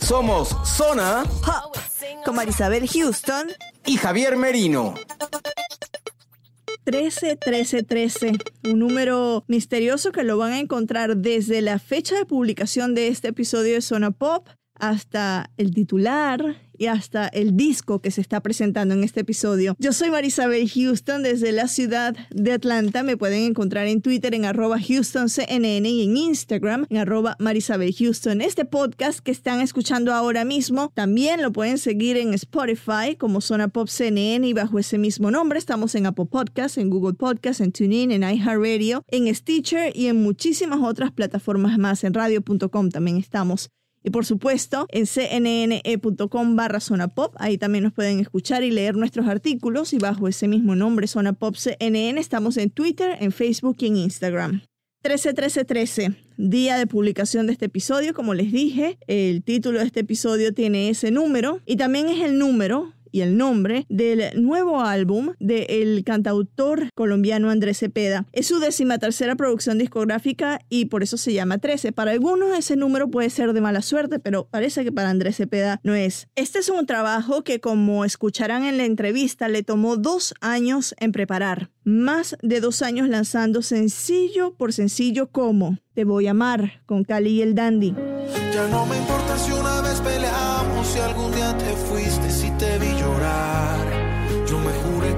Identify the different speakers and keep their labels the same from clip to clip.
Speaker 1: Somos Zona
Speaker 2: Pop, con Marisabel Houston.
Speaker 1: y Javier Merino.
Speaker 2: 13, 13, 13. Un número misterioso que lo van a encontrar desde la fecha de publicación de este episodio de Zona Pop hasta el titular y hasta el disco que se está presentando en este episodio. Yo soy Marisabel Houston desde la ciudad de Atlanta. Me pueden encontrar en Twitter en arroba HoustonCNN y en Instagram en arroba Marisabel. Este podcast que están escuchando ahora mismo también lo pueden seguir en Spotify como Zona Pop CNN y bajo ese mismo nombre. Estamos en Apple Podcasts, en Google Podcasts, en TuneIn, en iHeartRadio, en Stitcher y en muchísimas otras plataformas más. En radio.com también estamos. Y por supuesto, en cnne.com barra Zona Pop, ahí también nos pueden escuchar y leer nuestros artículos y bajo ese mismo nombre, Zona Pop CNN, estamos en Twitter, en Facebook y en Instagram. 13-13-13, día de publicación de este episodio, como les dije, el título de este episodio tiene ese número y también es el número y el nombre del nuevo álbum del cantautor colombiano Andrés Cepeda. Es su décima tercera producción discográfica y por eso se llama 13. Para algunos ese número puede ser de mala suerte, pero parece que para Andrés Cepeda no es. Este es un trabajo que, como escucharán en la entrevista, le tomó dos años en preparar. Más de dos años lanzando sencillo por sencillo como Te voy a amar con Cali y el Dandy.
Speaker 3: Ya no me importa si una vez peleamos, si algún día te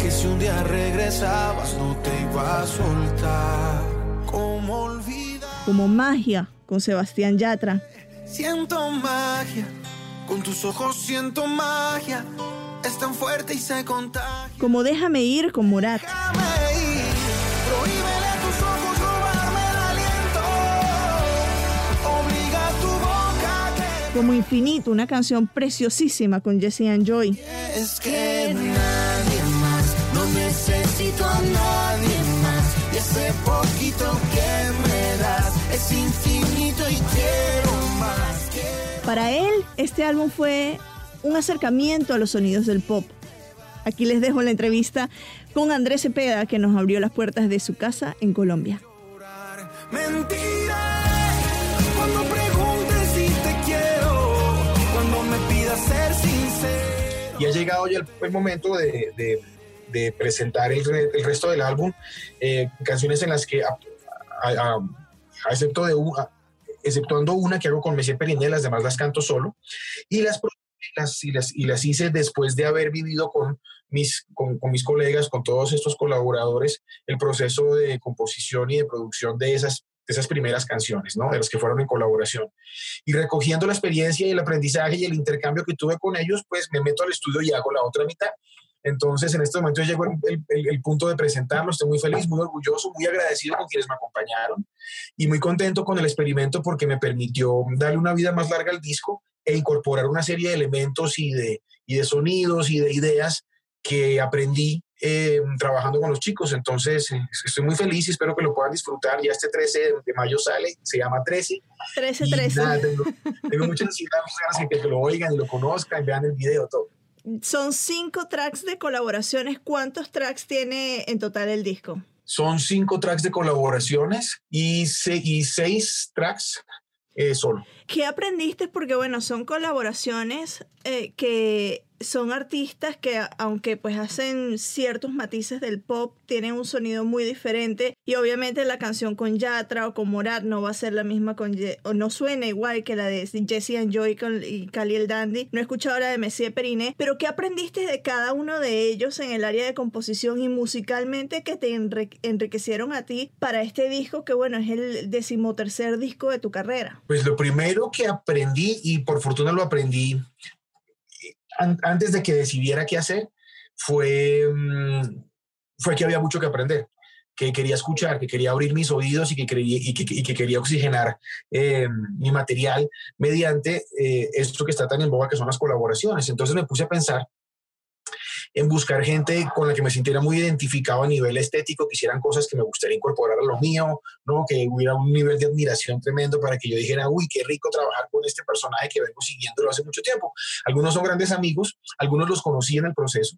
Speaker 3: que si un día regresabas no te iba a soltar. ¿Cómo olvidar?
Speaker 2: Como Magia con Sebastián Yatra.
Speaker 3: Siento magia, con tus ojos siento magia. Es tan fuerte y se contagia.
Speaker 2: Como Déjame ir con Morat.
Speaker 3: Déjame ir, prohíbele a tus ojos robarme el aliento. Obliga a tu boca a que
Speaker 2: Como Infinito, una canción preciosísima con Jesse and Joy.
Speaker 3: Es que no necesito a nadie más. Y ese poquito que me das es infinito y quiero más. quiero-
Speaker 2: Para él, este álbum fue un acercamiento a los sonidos del pop. Aquí les dejo la entrevista con Andrés Cepeda, que nos abrió las puertas de su casa en Colombia.
Speaker 3: Mentira cuando preguntes si te quiero, cuando me pidas ser sincero.
Speaker 4: Y ha llegado ya el, el momento de, de- presentar el, re- el resto del álbum, eh, canciones en las que, a- excepto de una, exceptuando una que hago con Messier Periné, las demás las canto solo, y las, las- y las, y las hice después de haber vivido con mis, con mis colegas, con todos estos colaboradores, el proceso de composición y de producción de esas, de esas primeras canciones, ¿no? de las que fueron en colaboración y recogiendo la experiencia y el aprendizaje y el intercambio que tuve con ellos, pues me meto al estudio y hago la otra mitad. Entonces, en este momento llegó el, el- el punto de presentarlo. Estoy muy feliz, muy orgulloso, muy agradecido con quienes me acompañaron y muy contento con el experimento porque me permitió darle una vida más larga al disco e incorporar una serie de elementos y de, y de sonidos y de ideas que aprendí eh, trabajando con los chicos. Entonces, eh, estoy muy feliz y espero que lo puedan disfrutar. Ya este 13 de mayo sale, se llama 13 y
Speaker 2: 13-13.
Speaker 4: nada, tengo, tengo mucha ansiedad, muchas ganas de que lo oigan y lo conozcan, vean el video, todo.
Speaker 2: Son cinco tracks de colaboraciones. ¿Cuántos tracks tiene en total el disco?
Speaker 4: Son cinco tracks de colaboraciones y, se- y seis tracks eh, solo.
Speaker 2: ¿Qué aprendiste? Porque bueno, son colaboraciones eh, que son artistas que aunque pues hacen ciertos matices del pop, tienen un sonido muy diferente y obviamente la canción con Yatra o con Morat no va a ser la misma con o no suena igual que la de Jesse and Joy con, y Cali el Dandy. No he escuchado la de Messier Periné, pero ¿qué aprendiste de cada uno de ellos en el área de composición y musicalmente que te enriquecieron a ti para este disco que bueno, es el decimotercer disco de tu carrera?
Speaker 4: Pues lo primero que aprendí y por fortuna lo aprendí antes de que decidiera qué hacer, fue, mm, fue que había mucho que aprender, que quería escuchar, que quería abrir mis oídos y que, quería, y que, quería oxigenar eh, mi material mediante eh, esto que está tan en boga, que son las colaboraciones. Entonces me puse a pensar en buscar gente con la que me sintiera muy identificado a nivel estético, que hicieran cosas que me gustaría incorporar a lo mío, ¿no? que hubiera un nivel de admiración tremendo para que yo dijera, uy, qué rico trabajar con este personaje que vengo siguiéndolo hace mucho tiempo. Algunos son grandes amigos, algunos los conocí en el proceso.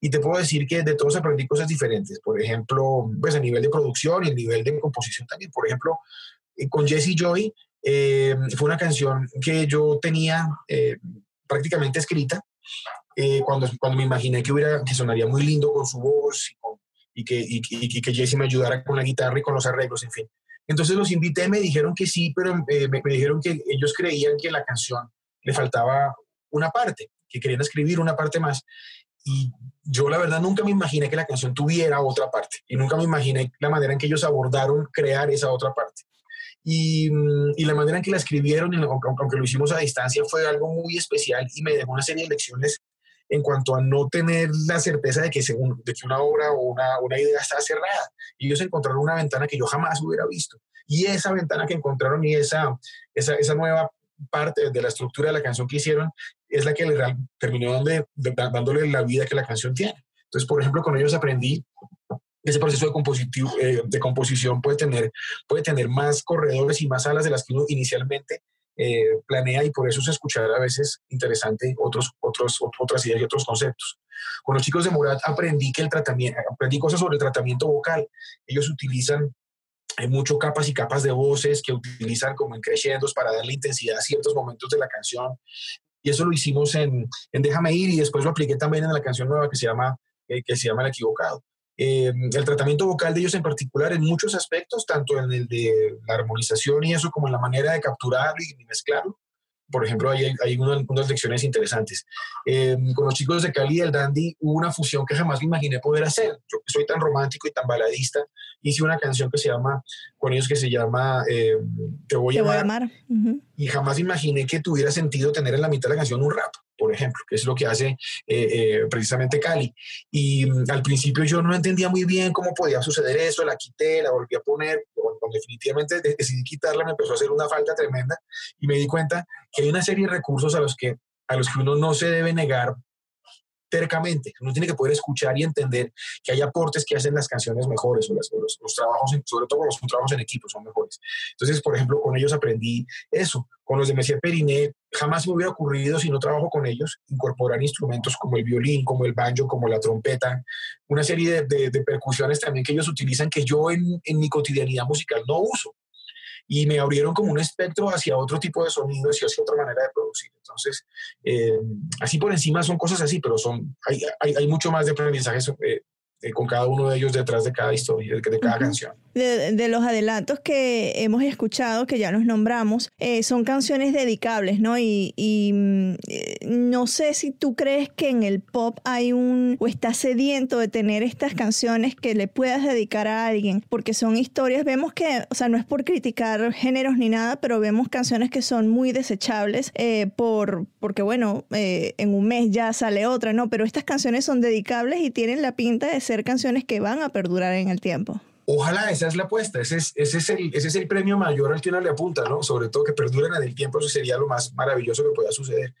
Speaker 4: Y te puedo decir que de todos aprendí cosas diferentes. Por ejemplo, pues a nivel de producción y a nivel de composición también. Por ejemplo, eh, con Jesse Joy eh, fue una canción que yo tenía eh, prácticamente escrita eh, cuando, cuando me imaginé que, hubiera, que sonaría muy lindo con su voz y, que, y, que Jesse me ayudara con la guitarra y con los arreglos, en fin. Entonces los invité, me dijeron que sí, pero eh, me, dijeron que ellos creían que la canción le faltaba una parte, que querían escribir una parte más. Y yo la verdad nunca me imaginé que la canción tuviera otra parte y nunca me imaginé la manera en que ellos abordaron crear esa otra parte. Y, y, la manera en que la escribieron, aunque, lo hicimos a distancia, fue algo muy especial y me dejó una serie de lecciones en cuanto a no tener la certeza de que, según, de que una obra o una, una idea está cerrada. Y ellos encontraron una ventana que yo jamás hubiera visto. Y esa ventana que encontraron y esa, esa, esa nueva parte de la estructura de la canción que hicieron es la que terminó dándole, la vida que la canción tiene. Entonces, por ejemplo, con ellos aprendí ese proceso de, eh, de composición puede tener, puede tener más corredores y más alas de las que uno inicialmente eh, planea y por eso es escuchar a veces interesante otros, otros, otras ideas y otros conceptos. Con los chicos de Morat aprendí que el tratamiento, aprendí cosas sobre el tratamiento vocal. Ellos utilizan hay eh, mucho capas y capas de voces que utilizan como en crescendos para darle intensidad a ciertos momentos de la canción. Y eso lo hicimos en, en Déjame ir y después lo apliqué también en la canción nueva que se llama, eh, que se llama El Equivocado. Eh, el tratamiento vocal de ellos en particular en muchos aspectos, tanto en el de la armonización y eso, como en la manera de capturarlo y mezclarlo. Por ejemplo, hay, hay unas, lecciones interesantes. Eh, con los chicos de Cali y el Dandy hubo una fusión que jamás me imaginé poder hacer. Yo soy tan romántico y tan baladista, hice una canción que se llama, con ellos que se llama eh, Te voy a amar. Y jamás imaginé que tuviera sentido tener en la mitad de la canción un rap por ejemplo, que es lo que hace eh, eh, precisamente Cali. Y mm, al principio yo no entendía muy bien cómo podía suceder eso, la quité, la volví a poner, definitivamente decidí quitarla, me empezó a hacer una falta tremenda y me di cuenta que hay una serie de recursos a los que, a los que uno no se debe negar tercamente. Uno tiene que poder escuchar y entender que hay aportes que hacen las canciones mejores o, los, trabajos, sobre todo los trabajos en equipo, son mejores. Entonces, por ejemplo, con ellos aprendí eso. Con los de Messier Periné, jamás me hubiera ocurrido, si no trabajo con ellos, incorporar instrumentos como el violín, como el banjo, como la trompeta, una serie de, percusiones también que ellos utilizan que yo en, en mi cotidianidad musical no uso y me abrieron como un espectro hacia otro tipo de sonidos y hacia otra manera de producir. Entonces, eh, así por encima son cosas así, pero son, hay, hay, hay mucho más de aprendizaje eh, eh, con cada uno de ellos detrás de cada historia, de, cada canción.
Speaker 2: De, los adelantos que hemos escuchado, que ya los nombramos, eh, son canciones dedicables, ¿no? Y, mm, eh, no sé si tú crees que en el pop hay un, o estás sediento de tener estas canciones que le puedas dedicar a alguien, porque son historias, vemos que, o sea, no es por criticar géneros ni nada, pero vemos canciones que son muy desechables por, porque, bueno, en un mes ya sale otra, ¿no? Pero estas canciones son dedicables y tienen la pinta de ser canciones que van a perdurar en el tiempo.
Speaker 4: Ojalá esa es la apuesta, ese es, ese es, el, ese es el premio mayor al que uno le apunta, ¿no? Sobre todo que perduren en el tiempo, eso sería lo más maravilloso que pueda suceder.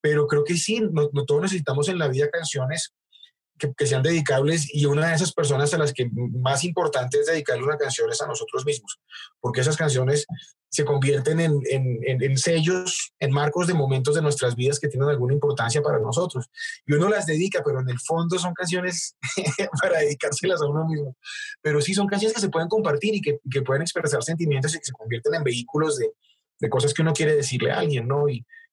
Speaker 4: Pero creo que sí, no, todos necesitamos en la vida canciones que, sean dedicables y una de esas personas a las que más importante es dedicarle una canción es a nosotros mismos, porque esas canciones se convierten en, en, en, sellos, en marcos de momentos de nuestras vidas que tienen alguna importancia para nosotros. Y uno las dedica, pero en el fondo son canciones para dedicárselas a uno mismo. Pero sí son canciones que se pueden compartir y que, que pueden expresar sentimientos y que se convierten en vehículos de, de cosas que uno quiere decirle a alguien, ¿no?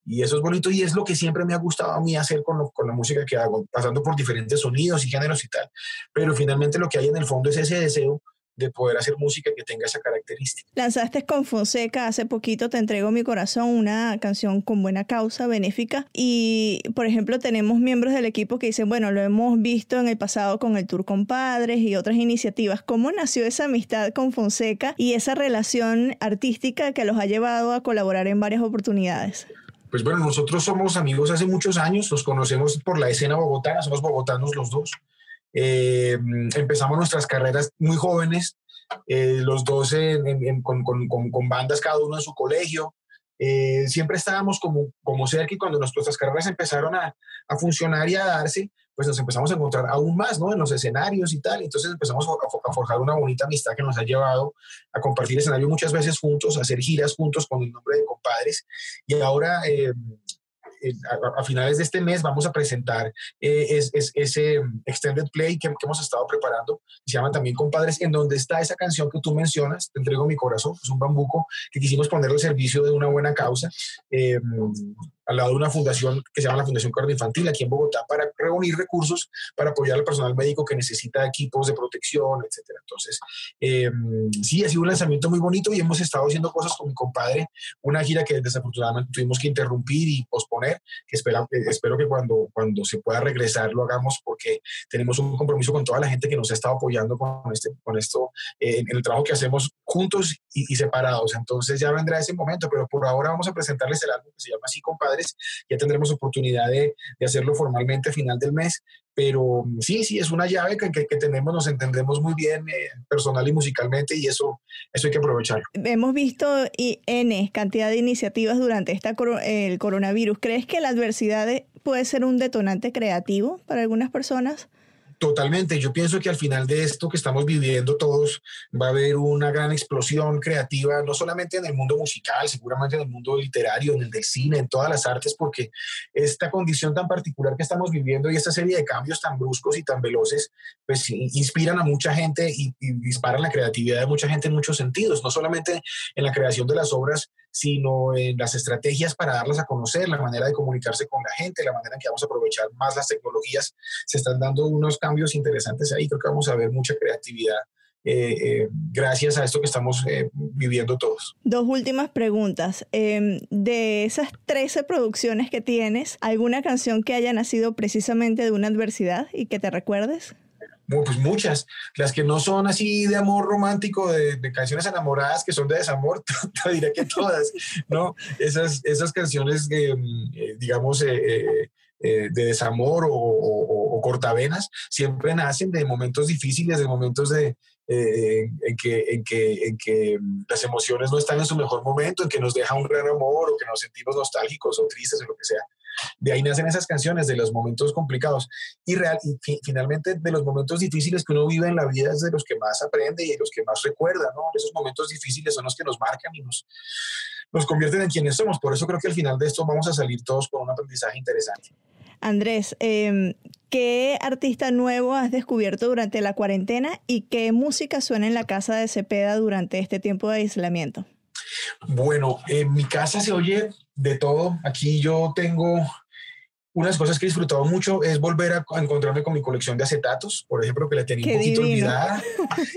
Speaker 4: Y eso es bonito y es lo que siempre me ha gustado a mí hacer con, con, la música que hago, pasando por diferentes sonidos y géneros y tal. Pero finalmente lo que hay en el fondo es ese deseo de poder hacer música que tenga esa característica.
Speaker 2: Lanzaste con Fonseca hace poquito, Te entrego mi corazón, una canción con buena causa, benéfica. Y, por ejemplo, tenemos miembros del equipo que dicen, bueno, lo hemos visto en el pasado con el Tour Compadres y otras iniciativas. ¿Cómo nació esa amistad con Fonseca y esa relación artística que los ha llevado a colaborar en varias oportunidades?
Speaker 4: Pues bueno, nosotros somos amigos hace muchos años, nos conocemos por la escena bogotana, somos bogotanos los dos. Eh, empezamos nuestras carreras muy jóvenes, eh, los dos con, con, con, bandas cada uno en su colegio. Eh, siempre estábamos como, como cerca y cuando nuestras carreras empezaron a, a, funcionar y a darse, pues nos empezamos a encontrar aún más, ¿no? En los escenarios y tal. Entonces empezamos a, forjar una bonita amistad que nos ha llevado a compartir escenario muchas veces juntos, a hacer giras juntos con el nombre de compadres. Y ahora a, finales de este mes vamos a presentar eh, ese extended play que, hemos estado preparando, se llama también Compadres, en donde está esa canción que tú mencionas, Te entrego mi corazón, es un bambuco que quisimos poner al servicio de una buena causa. Eh, al lado de una fundación que se llama la Fundación Cardio Infantil aquí en Bogotá para reunir recursos para apoyar al personal médico que necesita equipos de protección, etcétera. Entonces, eh, sí, ha sido un lanzamiento muy bonito y hemos estado haciendo cosas con mi compadre, una gira que desafortunadamente tuvimos que interrumpir y posponer, que espero, espero que cuando, cuando se pueda regresar lo hagamos porque tenemos un compromiso con toda la gente que nos ha estado apoyando con, este, con esto, eh, en el trabajo que hacemos juntos y, y separados. Entonces ya vendrá ese momento, pero por ahora vamos a presentarles el álbum que se llama así, compadre ya tendremos oportunidad de, hacerlo formalmente a final del mes, pero mm, sí, sí, es una llave que, que, tenemos, nos entendemos muy bien eh, personal y musicalmente y eso, eso hay que aprovecharlo.
Speaker 2: Hemos visto N cantidad de iniciativas durante esta, el coronavirus. ¿Crees que la adversidad puede ser un detonante creativo para algunas personas?
Speaker 4: Totalmente. Yo pienso que al final de esto que estamos viviendo todos va a haber una gran explosión creativa, no solamente en el mundo musical, seguramente en el mundo literario, en el del cine, en todas las artes, porque esta condición tan particular que estamos viviendo y esta serie de cambios tan bruscos y tan veloces, pues inspiran a mucha gente y, y disparan la creatividad de mucha gente en muchos sentidos, no solamente en la creación de las obras, sino en las estrategias para darlas a conocer, la manera de comunicarse con la gente, la manera en que vamos a aprovechar más las tecnologías. Se están dando unos cambios interesantes ahí, creo que vamos a ver mucha creatividad. Eh, eh, gracias a esto que estamos eh, viviendo todos.
Speaker 2: Dos últimas preguntas. Em, de esas 13 producciones que tienes, ¿alguna canción que haya nacido precisamente de una adversidad y que te recuerdes?
Speaker 4: Pues muchas, las que no son así de amor romántico, de, canciones enamoradas, que son de desamor, te diré que todas, ¿no? Esas, esas canciones, mm, eh, digamos, eh, eh, de desamor o, cortavenas, siempre nacen de momentos difíciles, de momentos de, en, que, en, que, en que mm, las emociones no están en su mejor momento, en que nos deja un gran amor o que nos sentimos nostálgicos o tristes o lo que sea. De ahí nacen esas canciones, de los momentos complicados. Y, real, y finalmente de los momentos difíciles que uno vive en la vida es de los que más aprende y de los que más recuerda, ¿no? Esos momentos difíciles son los que nos marcan y nos, nos convierten en quienes somos. Por eso creo que al final de esto vamos a salir todos con un aprendizaje interesante.
Speaker 2: Andrés, em, ¿qué artista nuevo has descubierto durante la cuarentena y qué música suena en la casa de Cepeda durante este tiempo de aislamiento?
Speaker 4: Bueno, en mi casa se oye de todo. Aquí yo tengo unas cosas que he disfrutado mucho es volver a, encontrarme con mi colección de acetatos, por ejemplo, que la tenía un poquito olvidada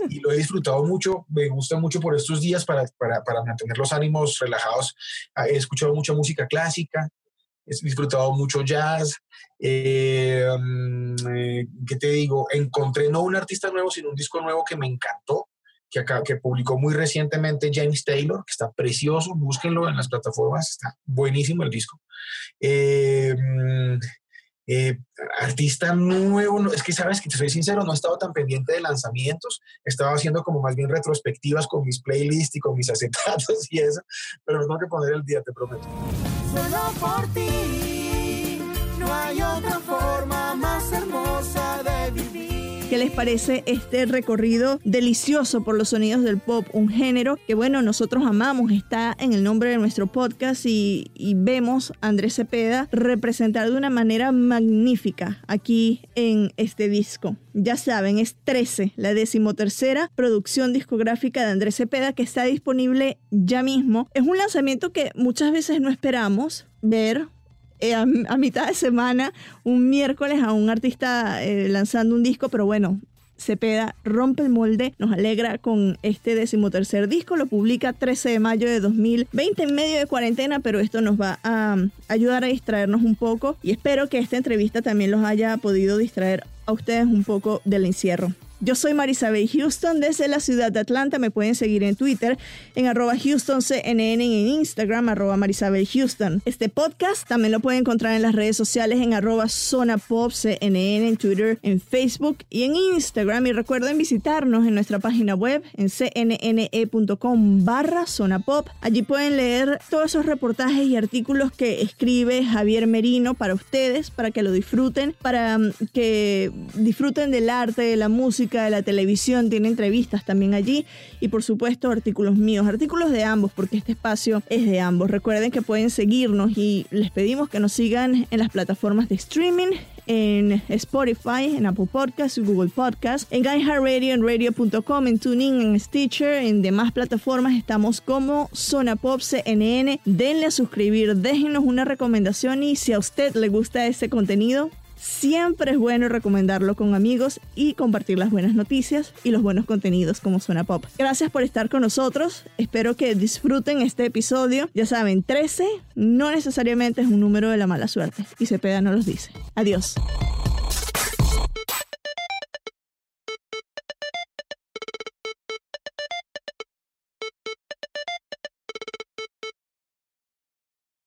Speaker 4: y lo he disfrutado mucho. Me gusta mucho por estos días para, para, para mantener los ánimos relajados. Ah, he escuchado mucha música clásica, he disfrutado mucho jazz. Eh, mm, eh, ¿Qué te digo? Encontré no un artista nuevo, sino un disco nuevo que me encantó que, que publicó muy recientemente James Taylor, que está precioso, búsquenlo en las plataformas, está buenísimo el disco. Eh, eh, artista nuevo, es que sabes que te soy sincero, no he estado tan pendiente de lanzamientos, he estado haciendo como más bien retrospectivas con mis playlists y con mis acetatos y eso, pero tengo que poner el día, te prometo.
Speaker 3: Solo por ti, no hay otra forma más hermosa.
Speaker 2: ¿Qué les parece este recorrido delicioso por los sonidos del pop? Un género que, bueno, nosotros amamos, está en el nombre de nuestro podcast y, vemos a Andrés Cepeda representar de una manera magnífica aquí en este disco. Ya saben, es 13, la decimotercera producción discográfica de Andrés Cepeda que está disponible ya mismo. Es un lanzamiento que muchas veces no esperamos ver eh, a, mitad de semana, un miércoles, a un artista eh, lanzando un disco, pero bueno, Cepeda rompe el molde, nos alegra con este decimotercer disco, lo publica 13 de mayo de 2020 en medio de cuarentena, pero esto nos va a ayudar a distraernos un poco y espero que esta entrevista también los haya podido distraer a ustedes un poco del encierro. Yo soy Marisabel Houston desde la ciudad de Atlanta. Me pueden seguir en Twitter en arroba HoustonCNN y en Instagram arroba Marisabel Houston. Este podcast también lo pueden encontrar en las redes sociales en arroba Zona Pop en Twitter, en Facebook y en Instagram. Y recuerden visitarnos en nuestra página web en cnne.com barra Zona Pop. Allí pueden leer todos esos reportajes y artículos que escribe Javier Merino para ustedes, para que lo disfruten, para mm, que disfruten del arte, de la música de la televisión, tiene entrevistas también allí y por supuesto artículos míos, artículos de ambos porque este espacio es de ambos. Recuerden que pueden seguirnos y les pedimos que nos sigan en las plataformas de streaming, en Spotify, en Apple Podcasts, Google Podcasts, en iHeartRadio, en radio.com, en Tuning, en Stitcher, en demás plataformas estamos como Zona Pop CNN. Denle a suscribir, déjenos una recomendación y si a usted le gusta este contenido, Siempre es bueno recomendarlo con amigos y compartir las buenas noticias y los buenos contenidos como Suena Pop. Gracias por estar con nosotros. Espero que disfruten este episodio. Ya saben, 13 no necesariamente es un número de la mala suerte y Cepeda no los dice. Adiós.